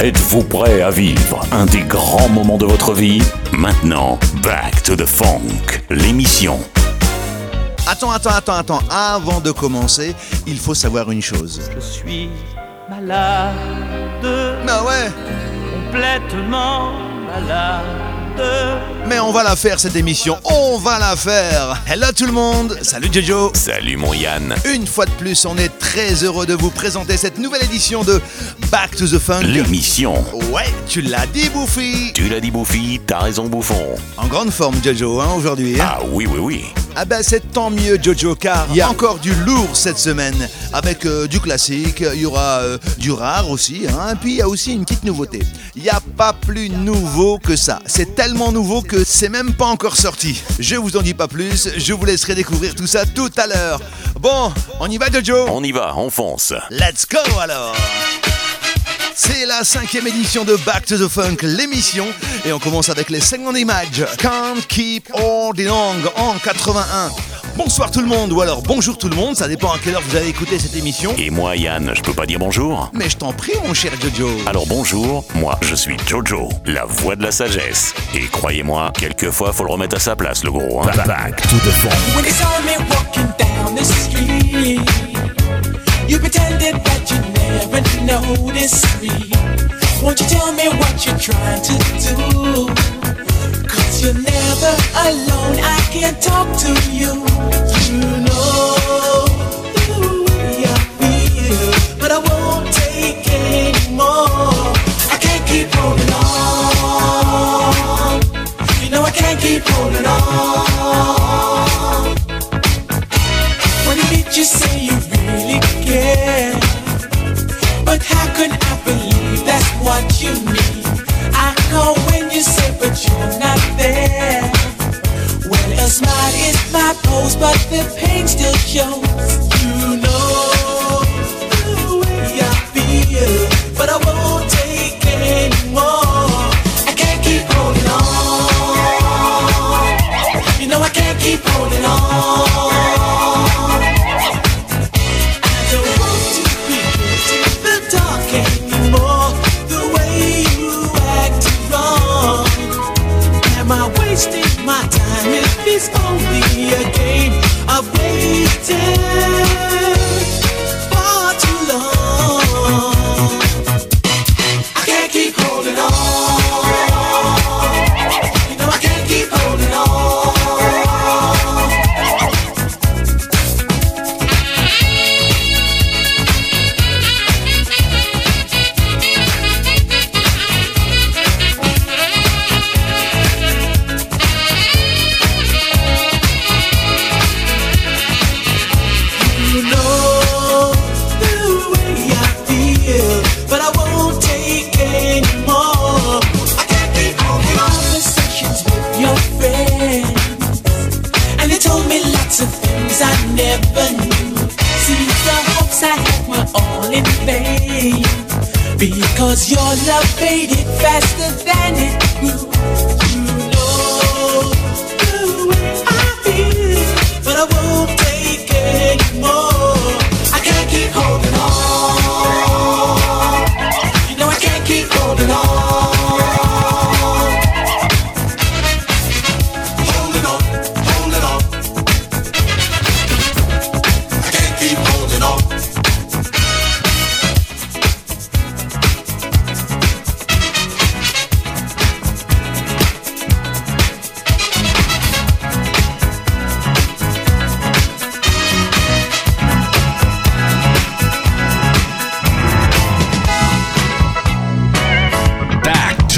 Êtes-vous prêt à vivre un des grands moments de votre vie? Maintenant, Back to the Funk, l'émission. Attends, attends, attends, attends. Avant de commencer, il faut savoir une chose. Je suis malade, Ah ouais complètement malade. Mais on va la faire cette émission, on va la faire Hello tout le monde, salut Jojo Salut mon Yann. Une fois de plus, on est très heureux de vous présenter cette nouvelle édition de Back to the Funk. L'émission. Ouais, tu l'as dit Bouffi Tu l'as dit Bouffi, t'as raison Bouffon. En grande forme Jojo, hein, aujourd'hui. hein. Ah oui, oui, oui. Ah ben c'est tant mieux Jojo car il y a encore du lourd cette semaine avec euh, du classique, il y aura euh, du rare aussi, hein, et puis il y a aussi une petite nouveauté. Il n'y a pas plus nouveau que ça. C'est tellement nouveau que c'est même pas encore sorti. Je vous en dis pas plus, je vous laisserai découvrir tout ça tout à l'heure. Bon, on y va Jojo? On y va, on fonce. Let's go alors c'est la cinquième édition de Back to the Funk, l'émission, et on commence avec les segments d'image. Can't keep all the long en 81. Bonsoir tout le monde, ou alors bonjour tout le monde, ça dépend à quelle heure vous avez écouté cette émission. Et moi Yann, je peux pas dire bonjour Mais je t'en prie mon cher Jojo. Alors bonjour, moi je suis Jojo, la voix de la sagesse. Et croyez-moi, quelquefois faut le remettre à sa place le gros. Hein. Back to the Funk. Noticed me. Won't you tell me what you're trying to do? Cause you're never alone, I can't talk to you. You know the way I feel, but I won't take anymore. I can't keep holding on. You know I can't keep holding on. When did you say you what you need? I know when you say, but you're not there. Well, a smile is my pose, but the pain still shows. Never knew. Seems the hopes I had were all in vain because your love faded faster than it grew.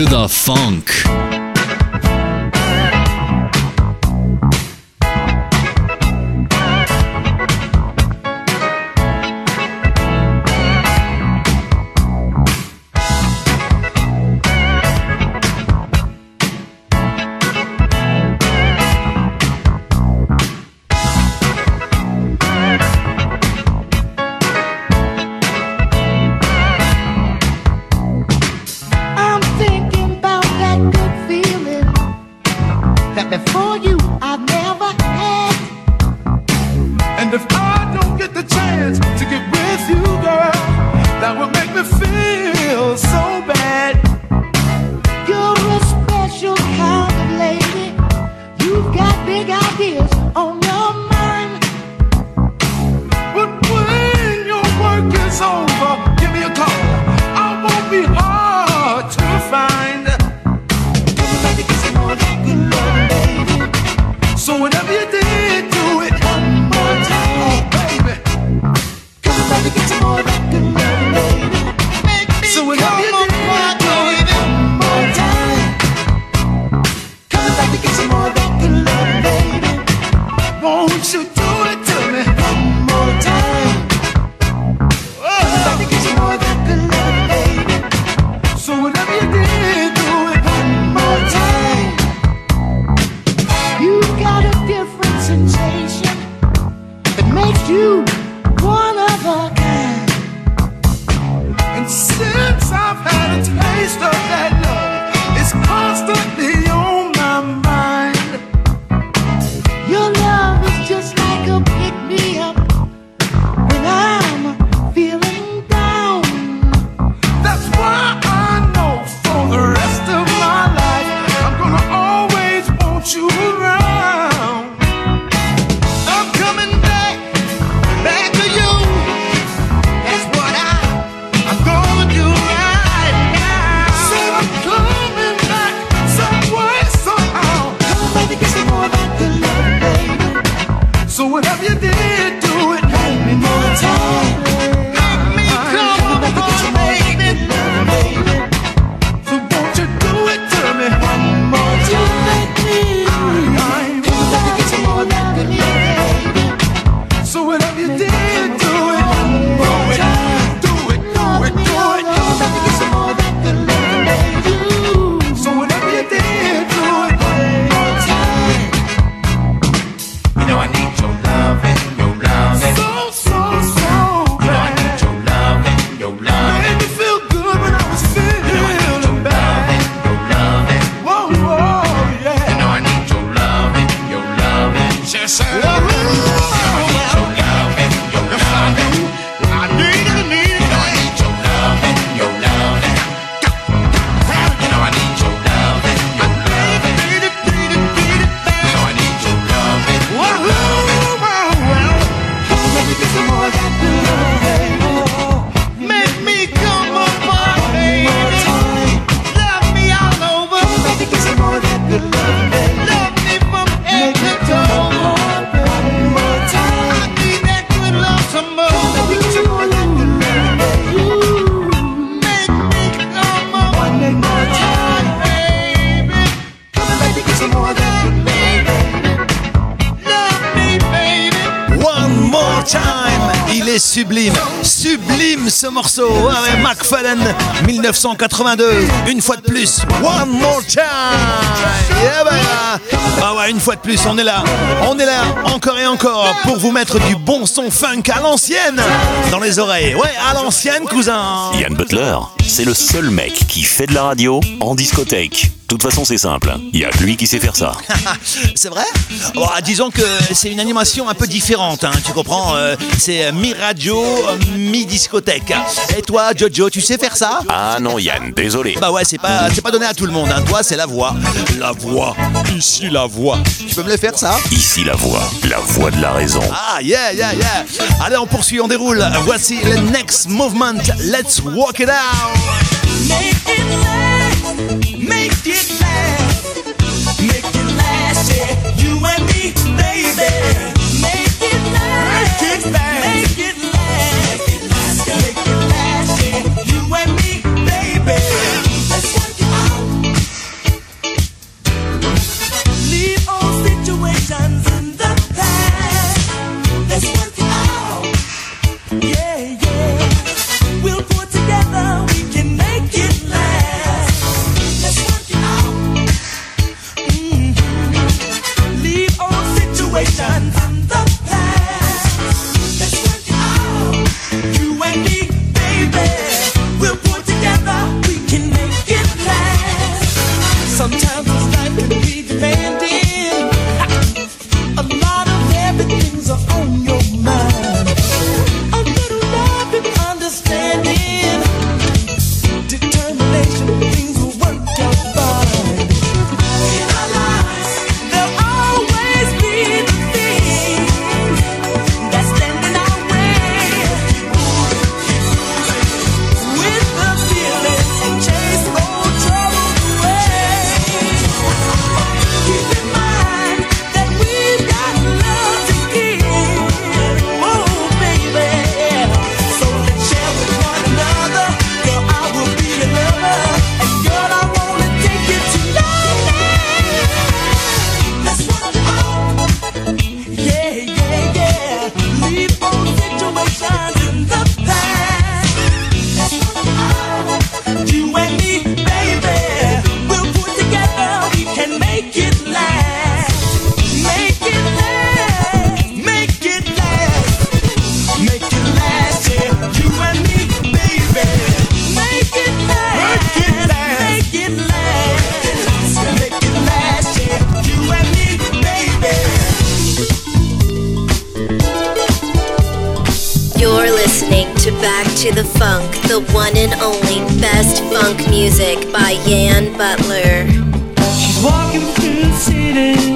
To the funk. 1982. Une fois de plus. One more time. Bah, bah. Ah ouais, une fois de plus, on est là. On est là encore et encore pour vous mettre du bon son funk à l'ancienne dans les oreilles. Ouais, à l'ancienne, cousin. Ian Butler, c'est le seul mec qui fait de la radio en discothèque toute façon, c'est simple. Il y a lui qui sait faire ça. c'est vrai ah, Disons que c'est une animation un peu différente, hein, tu comprends euh, C'est euh, mi-radio, euh, mi-discothèque. Et toi, Jojo, tu sais faire ça Ah non, Yann, désolé. Bah ouais, c'est pas, donné à tout le monde. Hein. Toi, c'est la voix. La voix. Ici, la voix. Tu peux me le faire, ça Ici, la voix. La voix de la raison. Ah, yeah, yeah, yeah. Allez, on poursuit, on déroule. Voici le next movement. Let's walk it out. Make it last, yeah, you and me, baby. music by Yan Butler. She's walking through the city.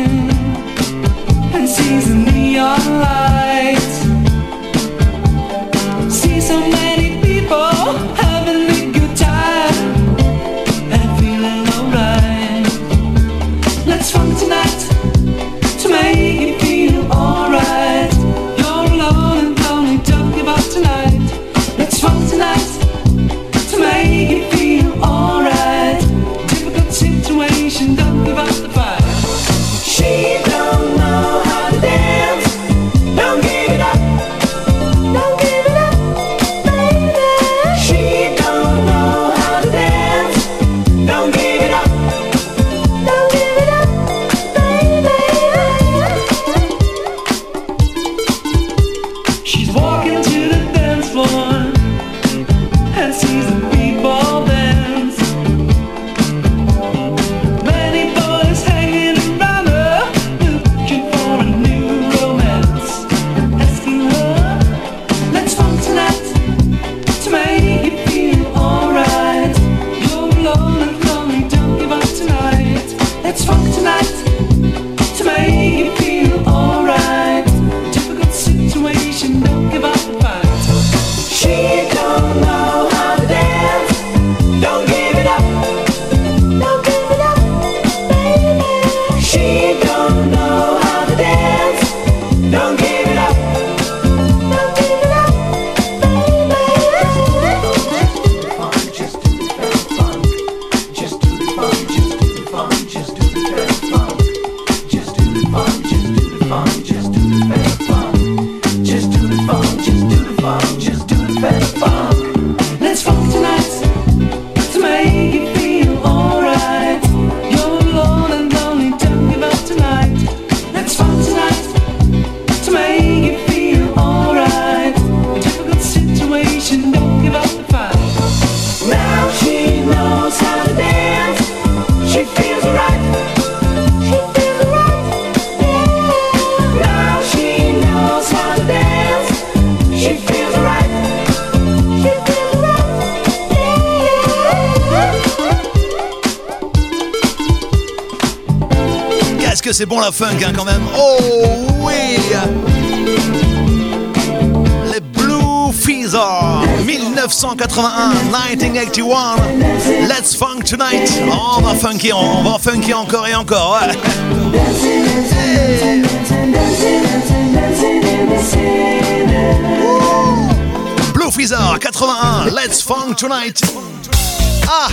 la funk hein, quand même. Oh oui Les Blue Feather 1981, 1981. Let's funk tonight. Oh, on va funky, on va funky encore et encore. Ouais. Blue Feather 81, Let's funk tonight. Ah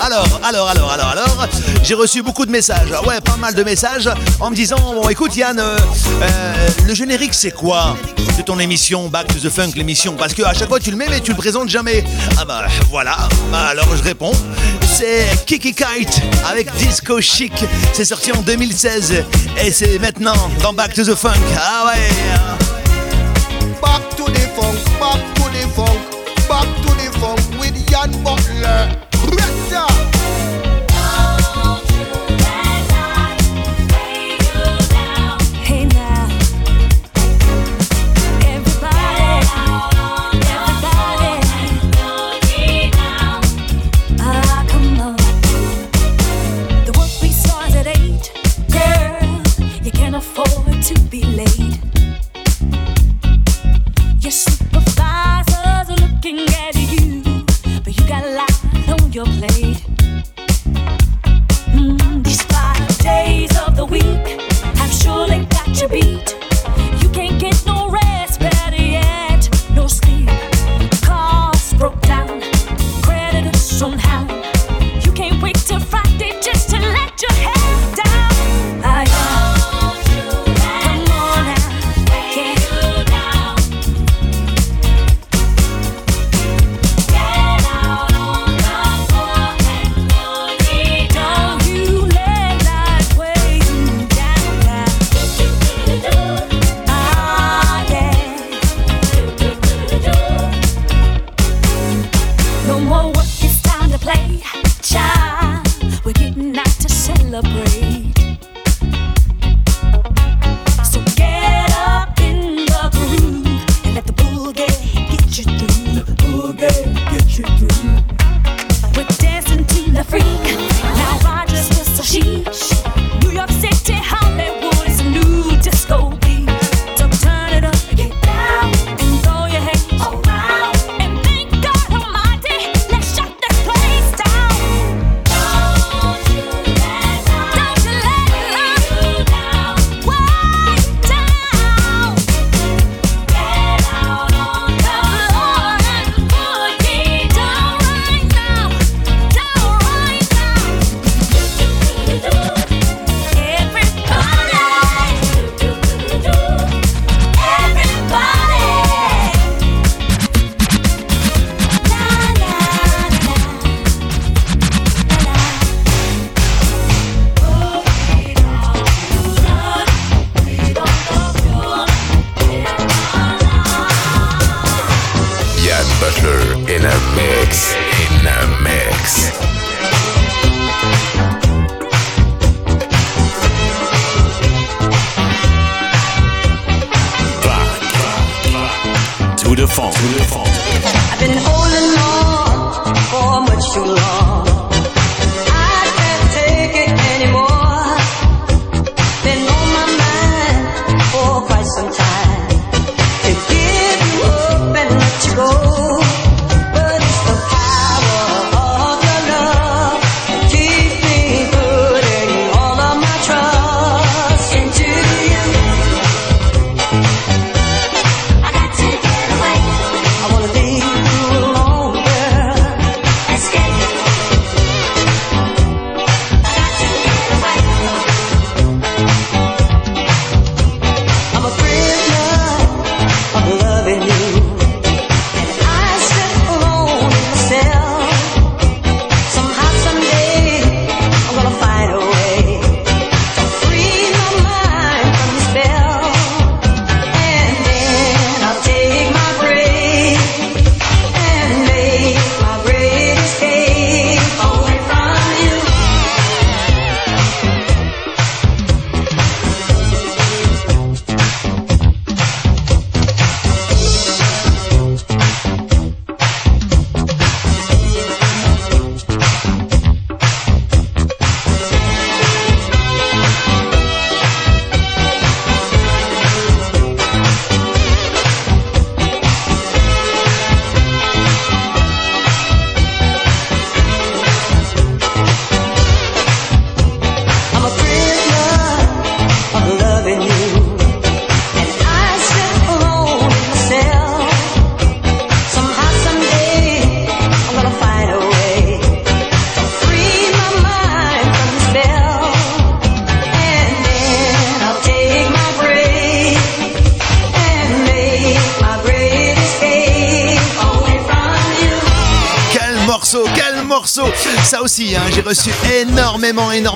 alors, alors, alors, alors, alors, j'ai reçu beaucoup de messages. Ah ouais, pas mal de messages en me disant Bon, écoute, Yann, euh, euh, le générique, c'est quoi de ton émission Back to the Funk, l'émission? Parce que à chaque fois, tu le mets, mais tu le présentes jamais. Ah bah, voilà. Bah, alors, je réponds c'est Kiki Kite avec Disco Chic. C'est sorti en 2016 et c'est maintenant dans Back to the Funk. Ah ouais! Back to the Funk, back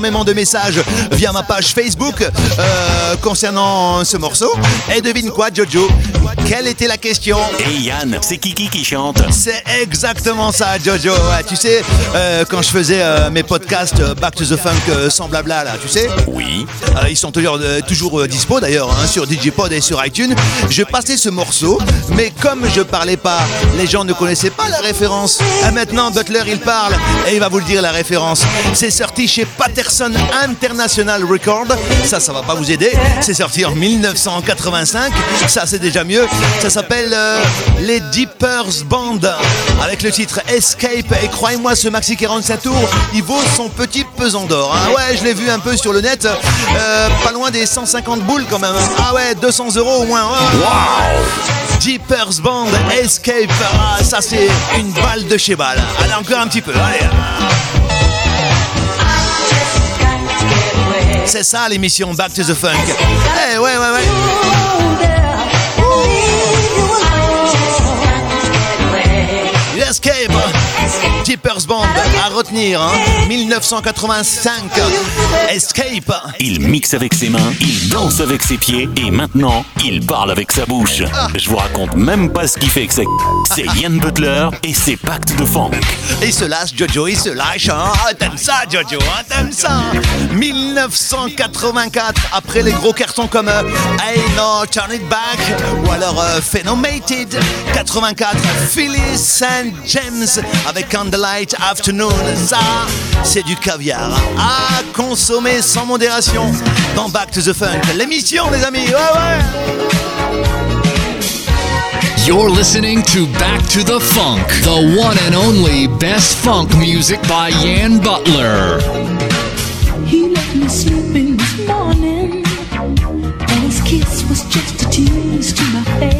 de messages via ma page Facebook euh, concernant ce morceau. Et devine quoi, Jojo? Quelle était la question Et Yann, c'est Kiki qui chante. C'est exactement ça, Jojo. Ouais, tu sais, euh, quand je faisais euh, mes podcasts euh, Back to the Funk sans blabla, là, tu sais Oui. Ils sont toujours, toujours dispo d'ailleurs hein, sur Digipod et sur iTunes. Je passais ce morceau, mais comme je parlais pas, les gens ne connaissaient pas la référence. Et maintenant, Butler il parle et il va vous le dire la référence. C'est sorti chez Patterson International Record. Ça, ça va pas vous aider. C'est sorti en 1985. Ça, c'est déjà mieux. Ça s'appelle euh, les Deepers Band avec le titre Escape. Et croyez-moi, ce maxi 45 tours, il vaut son petit pesant d'or. hein. Ouais, je l'ai vu un peu sur le net. Euh, pas loin des 150 boules quand même. hein. Ah ouais, 200 euros au moins. Ouais. Jeepers Band Escape. Ah, ça, c'est une balle de chez balle. Allez, encore un petit peu. Allez. C'est ça l'émission Back to the Funk. Eh ouais, ouais, ouais. Escape. Jeepers Band à retenir. hein. 1985. Escape. Il mixe avec ses mains, il danse avec ses pieds et maintenant, il parle avec sa bouche. Je vous raconte même pas ce qu'il fait que c'est. C'est Yann Butler et ses pactes de funk. Il se lâche, Jojo, il se lâche. Hein. Ah, t'aimes ça, Jojo, hein, t'aimes ça. 1984, après les gros cartons comme euh, Hey No, Turn It Back ou alors euh, Phenomated. 84, Phyllis St. James avec Candlelight Afternoon. Ça, c'est du caviar à consommer sans modération dans Back to the Funk. L'émission, les amis. Ouais, ouais. You're listening to Back to the Funk, the one and only best funk music by Yan Butler. He left me sleeping this morning, and his kiss was just a tease to my face.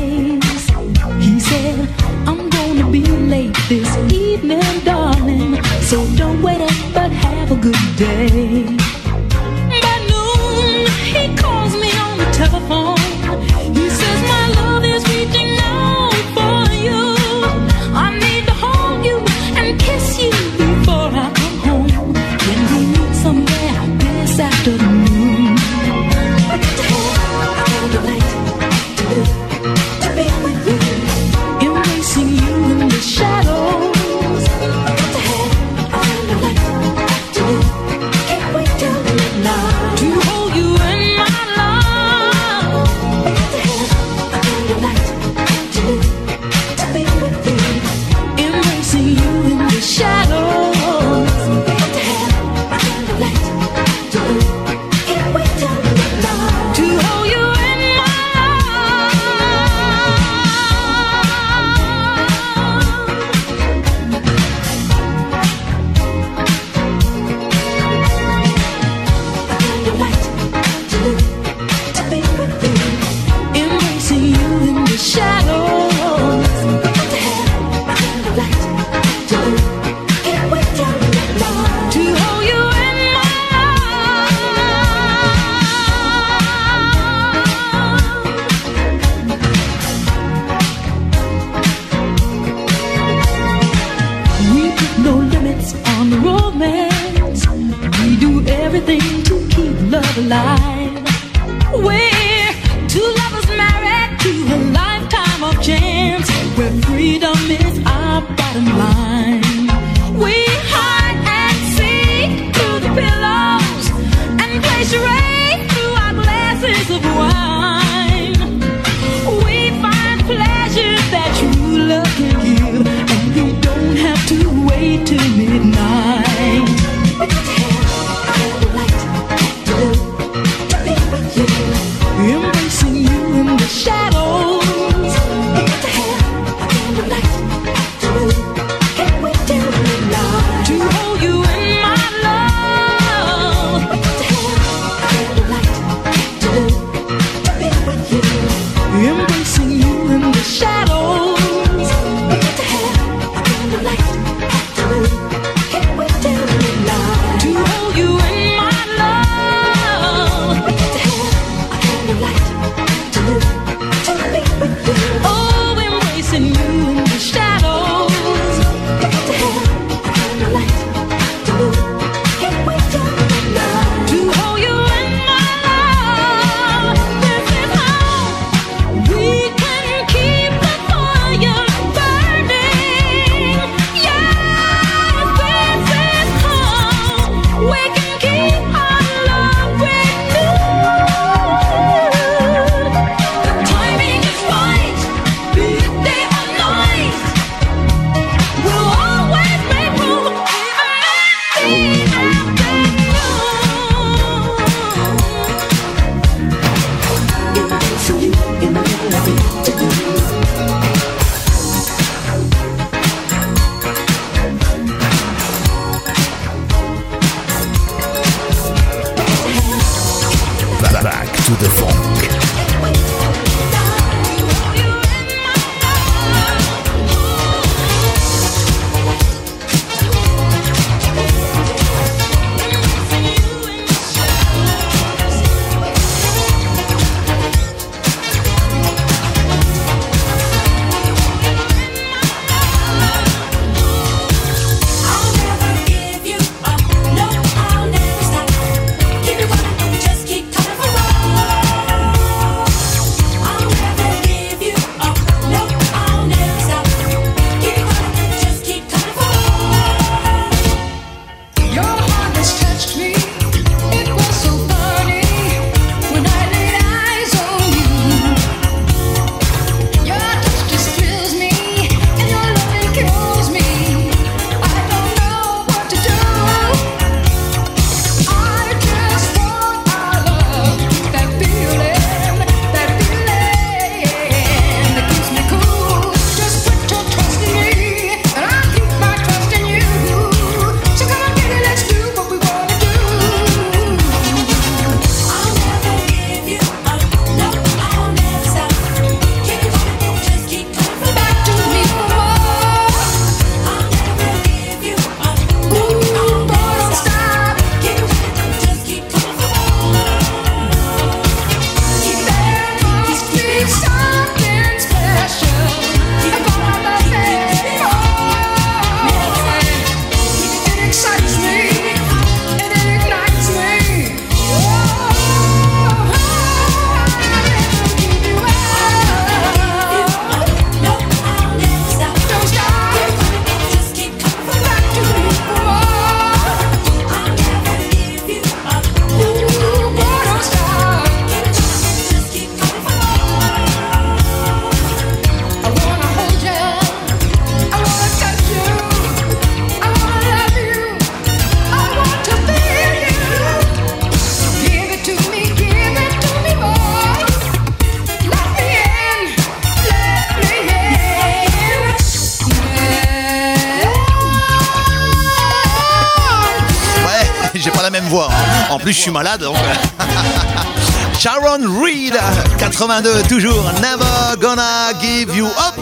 Hein. En plus, je suis malade. Donc... Euh. Sharon Reed, 82, toujours. Never gonna give you up.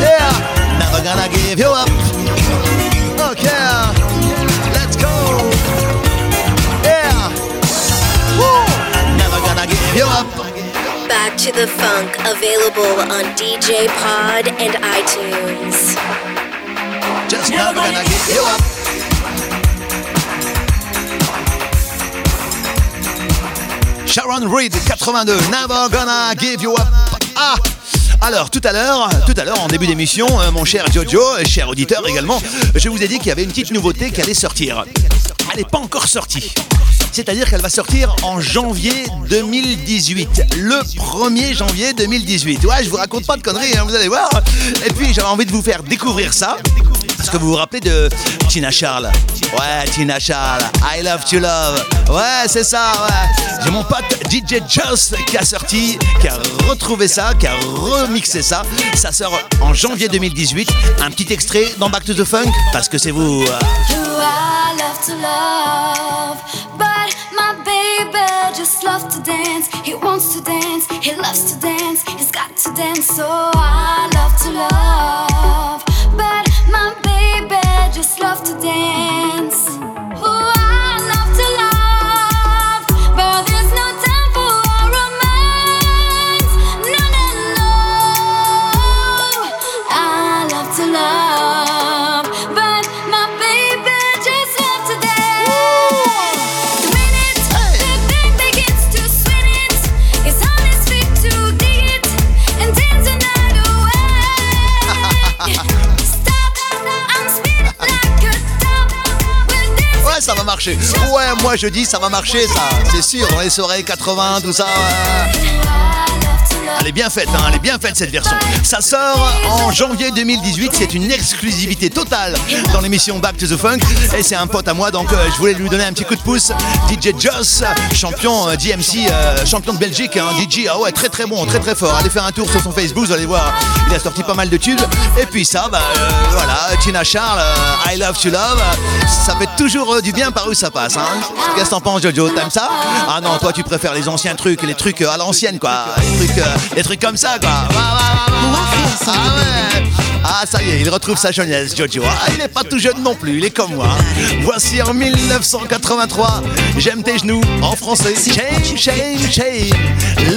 Yeah, never gonna give you up. Ok, let's go. Yeah, Woo. never gonna give you up. Back to the Funk, available on DJ Pod and iTunes. Just never gonna give you up. Sharon Reed, 82, Never Gonna Give You Up. Ah alors tout à l'heure, tout à l'heure en début d'émission, euh, mon cher Jojo, euh, cher auditeur également, je vous ai dit qu'il y avait une petite nouveauté qui allait sortir. Elle n'est pas encore sortie. C'est-à-dire qu'elle va sortir en janvier 2018. Le 1er janvier 2018. Ouais, je vous raconte pas de conneries, hein, vous allez voir. Et puis j'avais envie de vous faire découvrir ça. Parce que vous vous rappelez de Tina Charles Ouais, Tina Charles, I Love to Love. Ouais, c'est ça, ouais. J'ai mon pote DJ Just qui a sorti, qui a retrouvé ça, qui a remixé ça. Ça sort en janvier 2018. Un petit extrait dans Back to the Funk, parce que c'est vous. just to dance. He wants to dance, he loves to dance, he's got to dance. So I love to love, but my baby just loves to dance. Ouais, moi je dis ça va marcher, ça. C'est sûr, dans les soirées 80, tout ça. Elle est bien faite, hein, elle est bien faite cette version. Ça sort en janvier 2018, c'est une exclusivité totale dans l'émission Back to the Funk. Et c'est un pote à moi, donc euh, je voulais lui donner un petit coup de pouce. DJ Joss, champion euh, DMC, euh, champion de Belgique, hein, DJ, ah ouais, très très bon, très très fort. Allez faire un tour sur son Facebook, vous allez voir, il a sorti pas mal de tubes. Et puis ça, bah voilà, Tina Charles, I Love to Love, ça fait toujours du bien par où ça passe. Hein. Qu'est-ce que t'en penses, Jojo? T'aimes ça? Ah non, toi tu préfères les anciens trucs, les trucs à l'ancienne, quoi. Les trucs, les trucs comme ça, quoi. Ah ouais. Ah ça y est, il retrouve sa jeunesse, Jojo. Ah, il n'est pas tout jeune non plus, il est comme moi. Voici en 1983, J'aime tes genoux en français. Shame, shame, shame.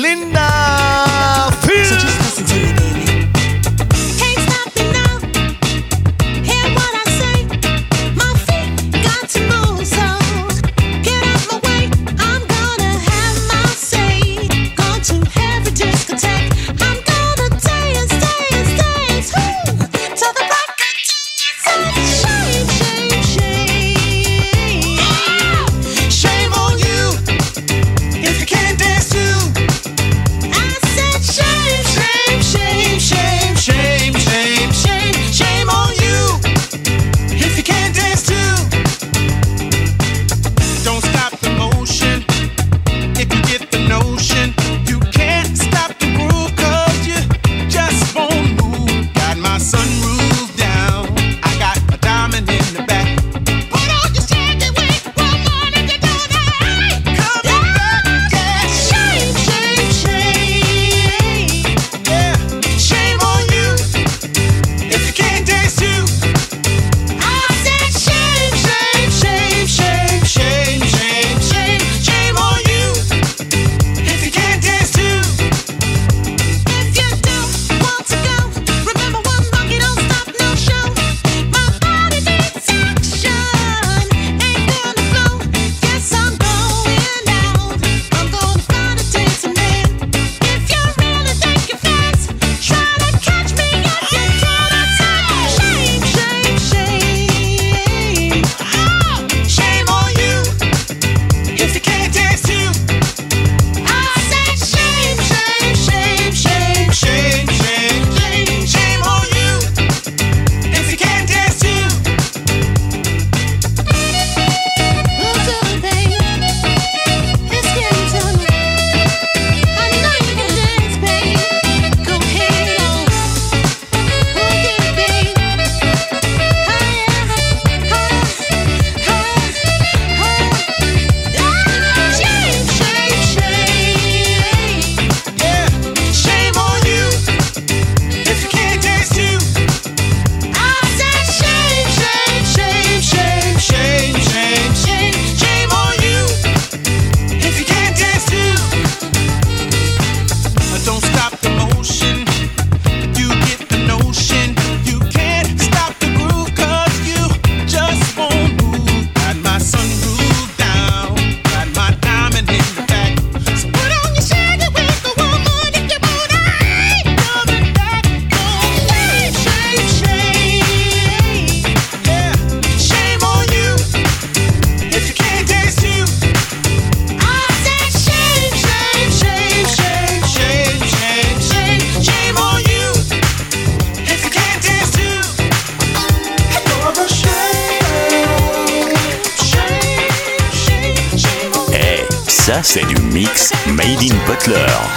Butler.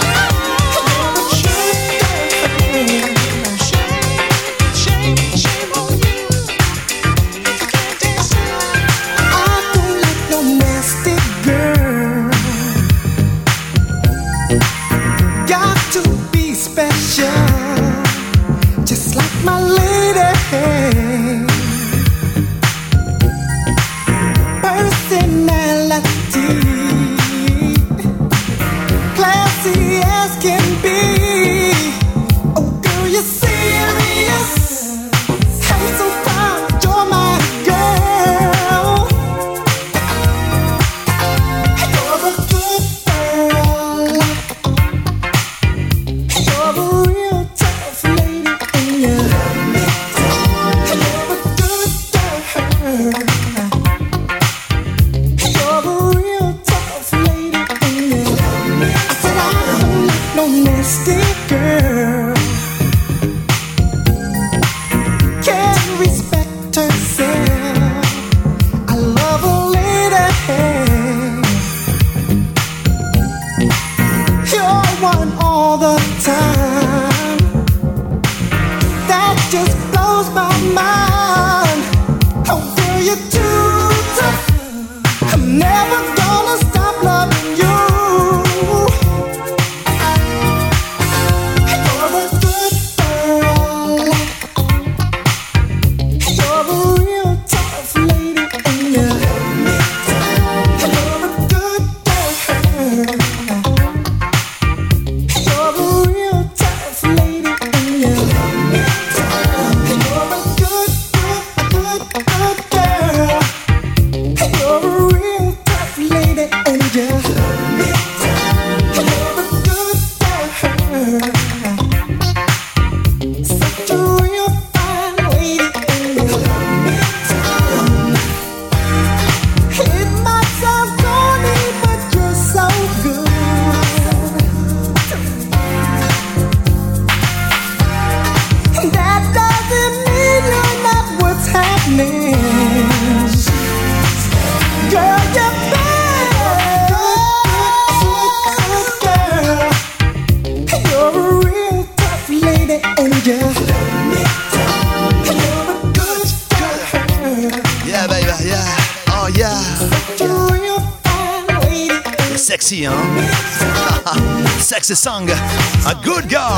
A good girl.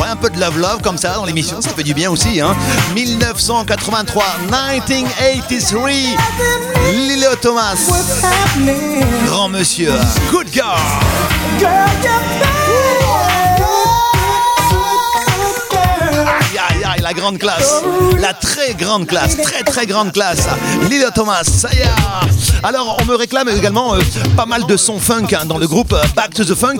Ouais, un peu de love love comme ça dans l'émission, ça fait du bien aussi, hein? 1983, 1983. Lilo Thomas. Grand monsieur. Good girl. Grande classe. La très grande classe. Très, très grande classe. Lila Thomas, ça y est. Alors, on me réclame également euh, pas mal de sons funk hein, dans le groupe euh, Back to the Funk.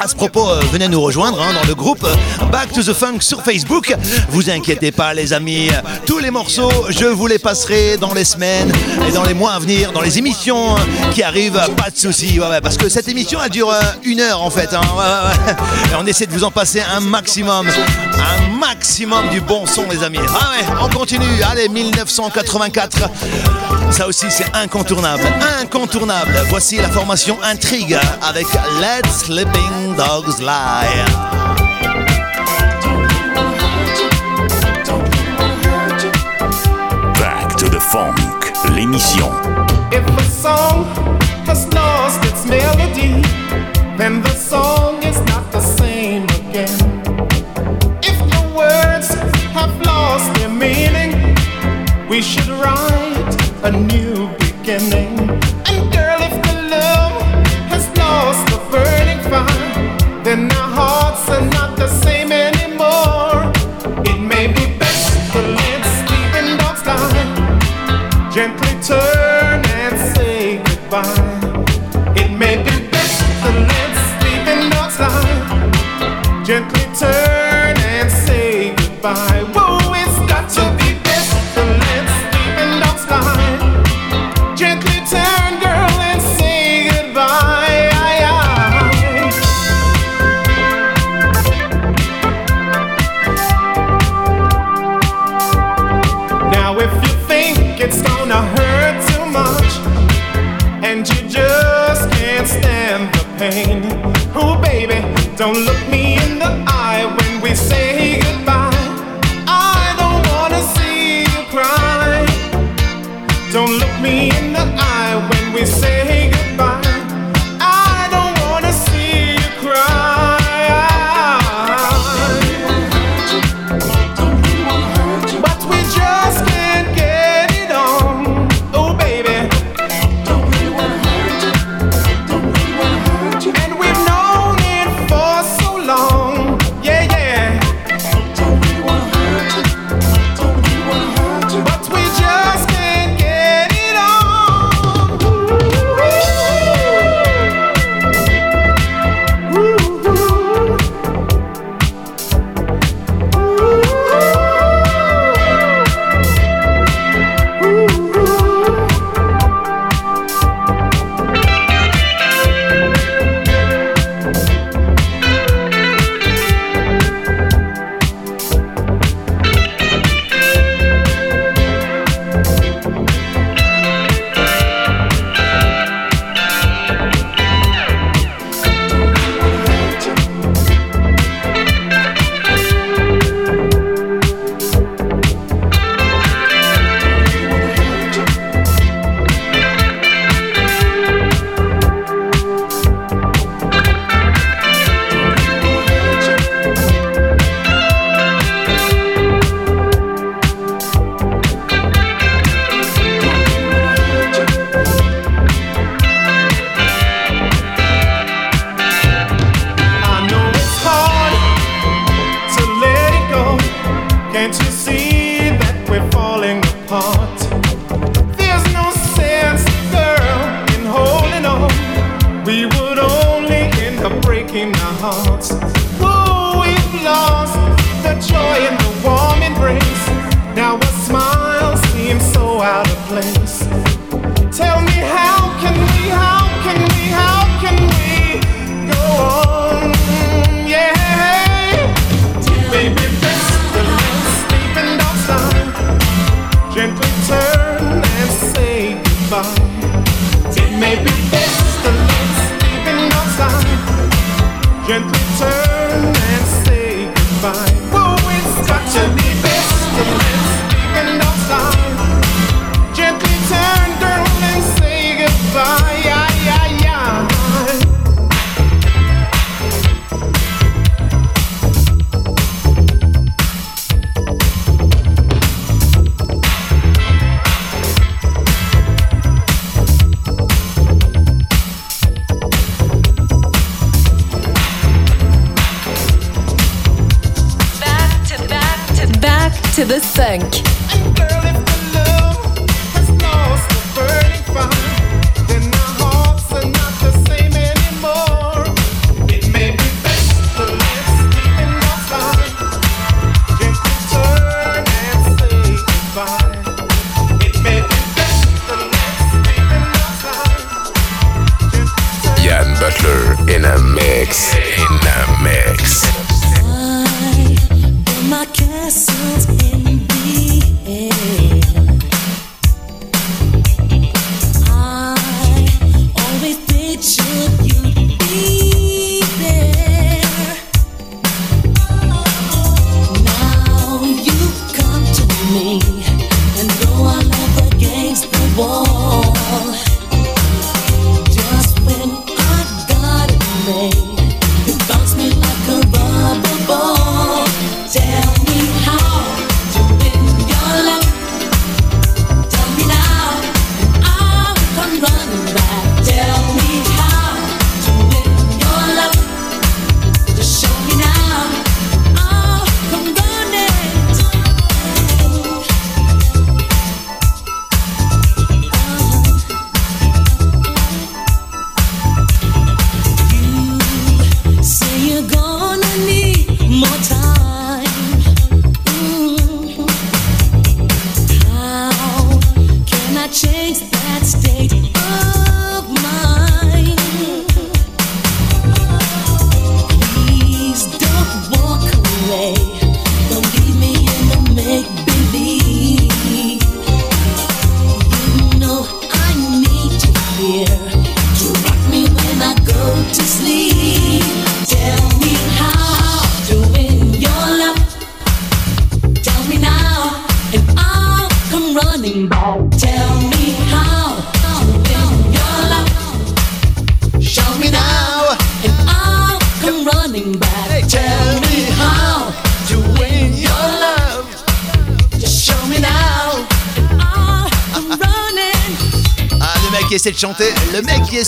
À ce propos, euh, venez nous rejoindre hein, dans le groupe euh, Back to the Funk sur Facebook. Vous inquiétez pas, les amis. Tous les morceaux, je vous les passerai dans les semaines et dans les mois à venir, dans les émissions qui arrivent. Pas de soucis, ouais, ouais, parce que cette émission, elle dure euh, une heure en fait. hein. Et on essaie de vous en passer un maximum. Un maximum du bon son, les amis. Ah ouais, on continue. Allez, 1984. Ça aussi, c'est incontournable. Incontournable. Voici la formation Intrigue avec Let Sleeping Dogs Lie. Back to the Funk, l'émission. If a song has lost its melody, then the song is not the same again. If the words have lost their meaning, we should write a new beginning. Gently turn think it's gonna hurt too much, and you just can't stand the pain. Oh, baby, don't look me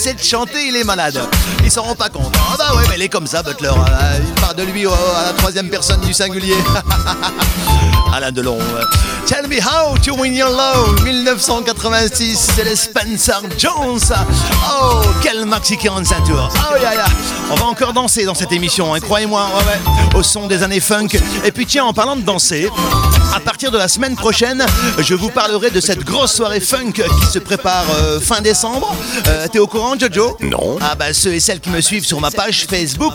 essaie de chanter, il est malade. Il s'en rend pas compte. Ah bah ouais, mais il est comme ça, Butler. Euh, Il parle de lui à la troisième personne du singulier. Alain Delon. Tell me how to win your love. 1986, c'est le Spencer Jones. Oh, quel maxi 45 tours. Oh, yeah, yeah. On va encore danser dans cette émission, hein, croyez-moi. Ouais. Au son des années funk. Et puis tiens, en parlant de danser, à partir de la semaine prochaine, je vous parlerai de cette grosse soirée funk qui se prépare euh, fin décembre. Euh, T'es au courant, Jojo? Non. Ah bah ceux et celles qui me suivent sur ma page Facebook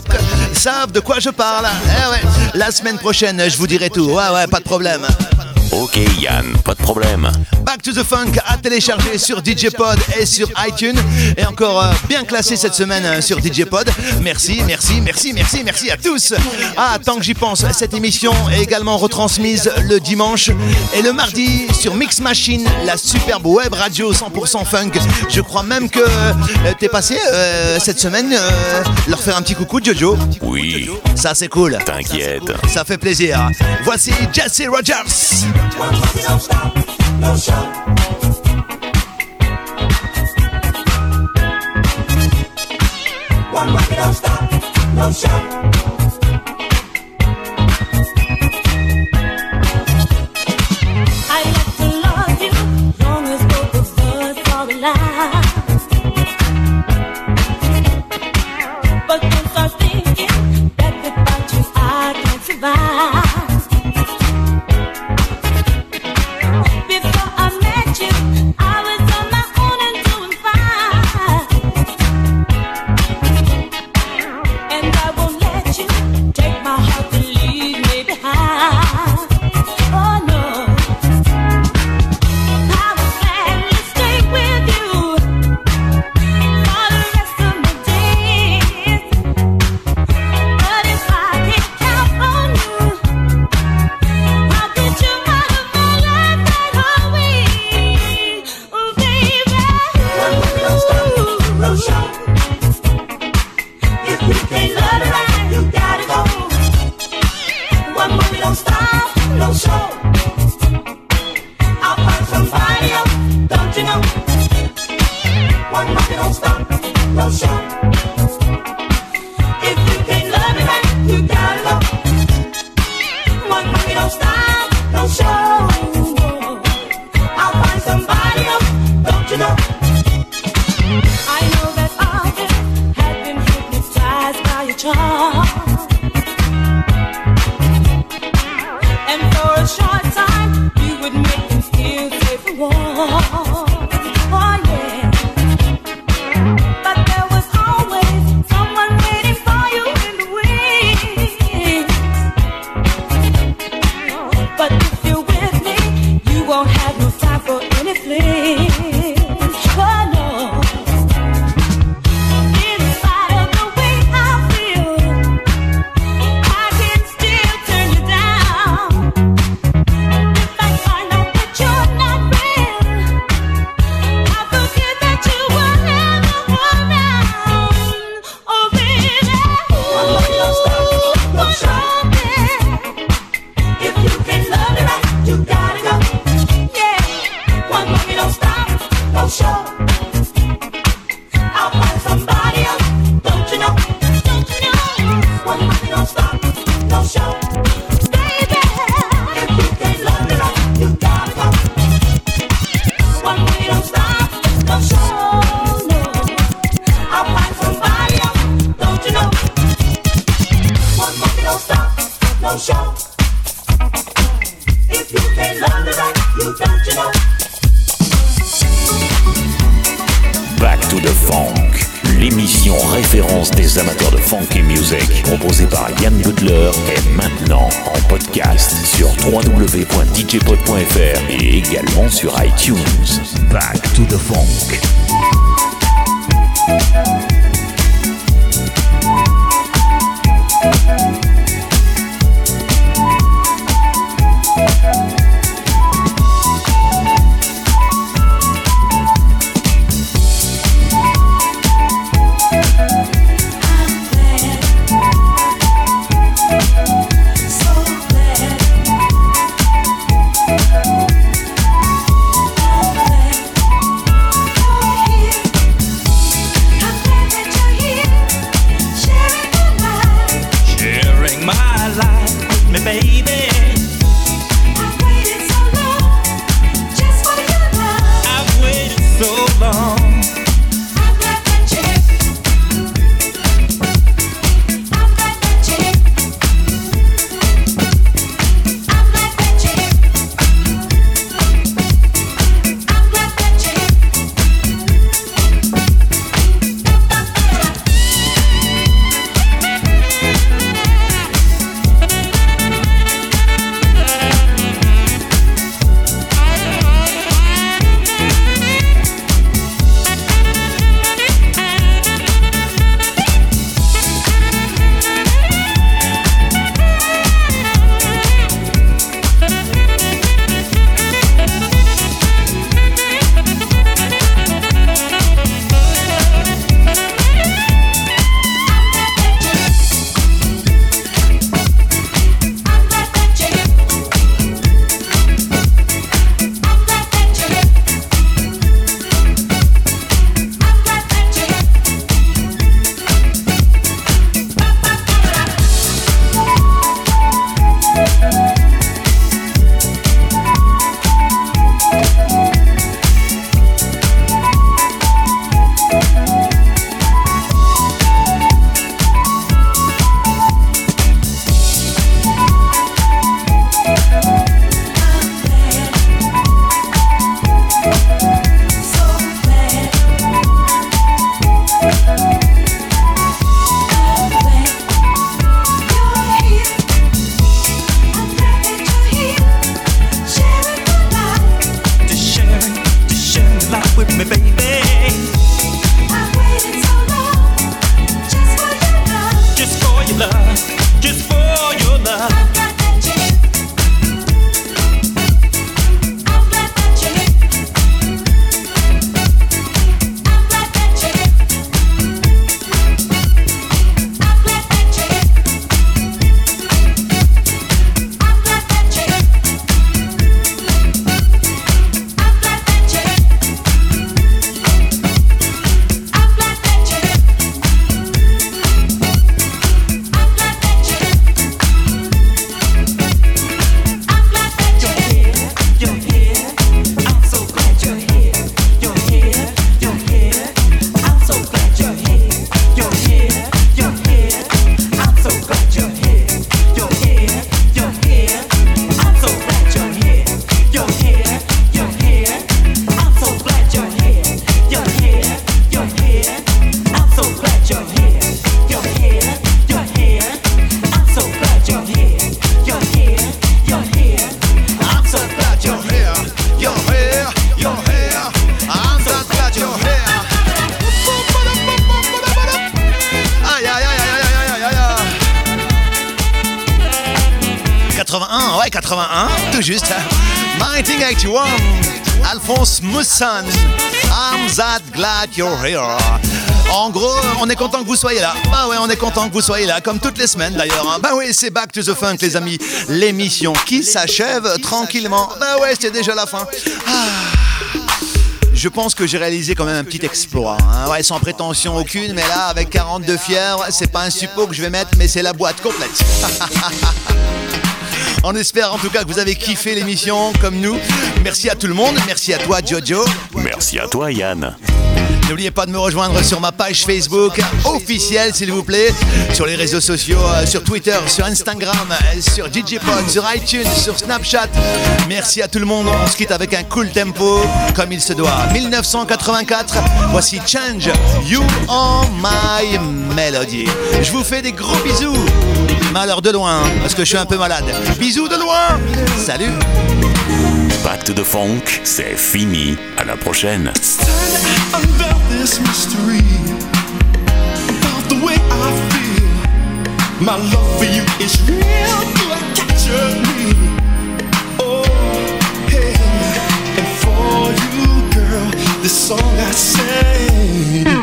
savent de quoi je parle. Eh ouais, la semaine prochaine, je vous dirai tout. Ouais, ouais, pas de problème. Ok Yann, pas de problème. Back to the Funk à télécharger sur DJ Pod et sur iTunes. Et encore euh, bien classé cette semaine euh, sur DJ Pod. Merci, merci, merci, merci, merci à tous. Ah, tant que j'y pense, cette émission est également retransmise le dimanche et le mardi sur Mix Machine, la superbe web radio 100% funk. Je crois même que euh, t'es passé cette semaine leur faire un petit coucou, Jojo. Oui. Ça, c'est cool. T'inquiète. Ça fait plaisir. Voici Jesse Rogers. One rocket don't stop, no show. www.djpod.fr et également sur iTunes. Back to the Funk. I'm that glad you're here. En gros, on est content que vous soyez là. Bah ouais, on est content que vous soyez là, comme toutes les semaines d'ailleurs. hein. Bah oui, c'est Back to the Funk, les amis. L'émission qui s'achève tranquillement. Bah ouais, c'est déjà la fin. Ah. Je pense que j'ai réalisé quand même un petit exploit. hein. Ouais, sans prétention aucune, mais là, avec 42 fièvres, c'est pas un suppôt que je vais mettre, mais c'est la boîte complète. On espère en tout cas que vous avez kiffé l'émission comme nous. Merci à tout le monde. Merci à toi, Jojo. Merci à toi, Yann. N'oubliez pas de me rejoindre sur ma page Facebook officielle, s'il vous plaît, sur les réseaux sociaux, euh, sur Twitter, sur Instagram, euh, sur DJPod, sur iTunes, sur Snapchat. Merci à tout le monde. On se quitte avec un cool tempo, comme il se doit. 1984, voici Change, You Are My Melody. Je vous fais des gros bisous. Alors de loin, parce que je suis un peu malade. Bisous de loin. Salut. To the Funk, c'est fini. À la prochaine. Unveil this mystery about the way I feel. My love for you is real. You capture me. Oh, hey. And for you, girl, this song I sing.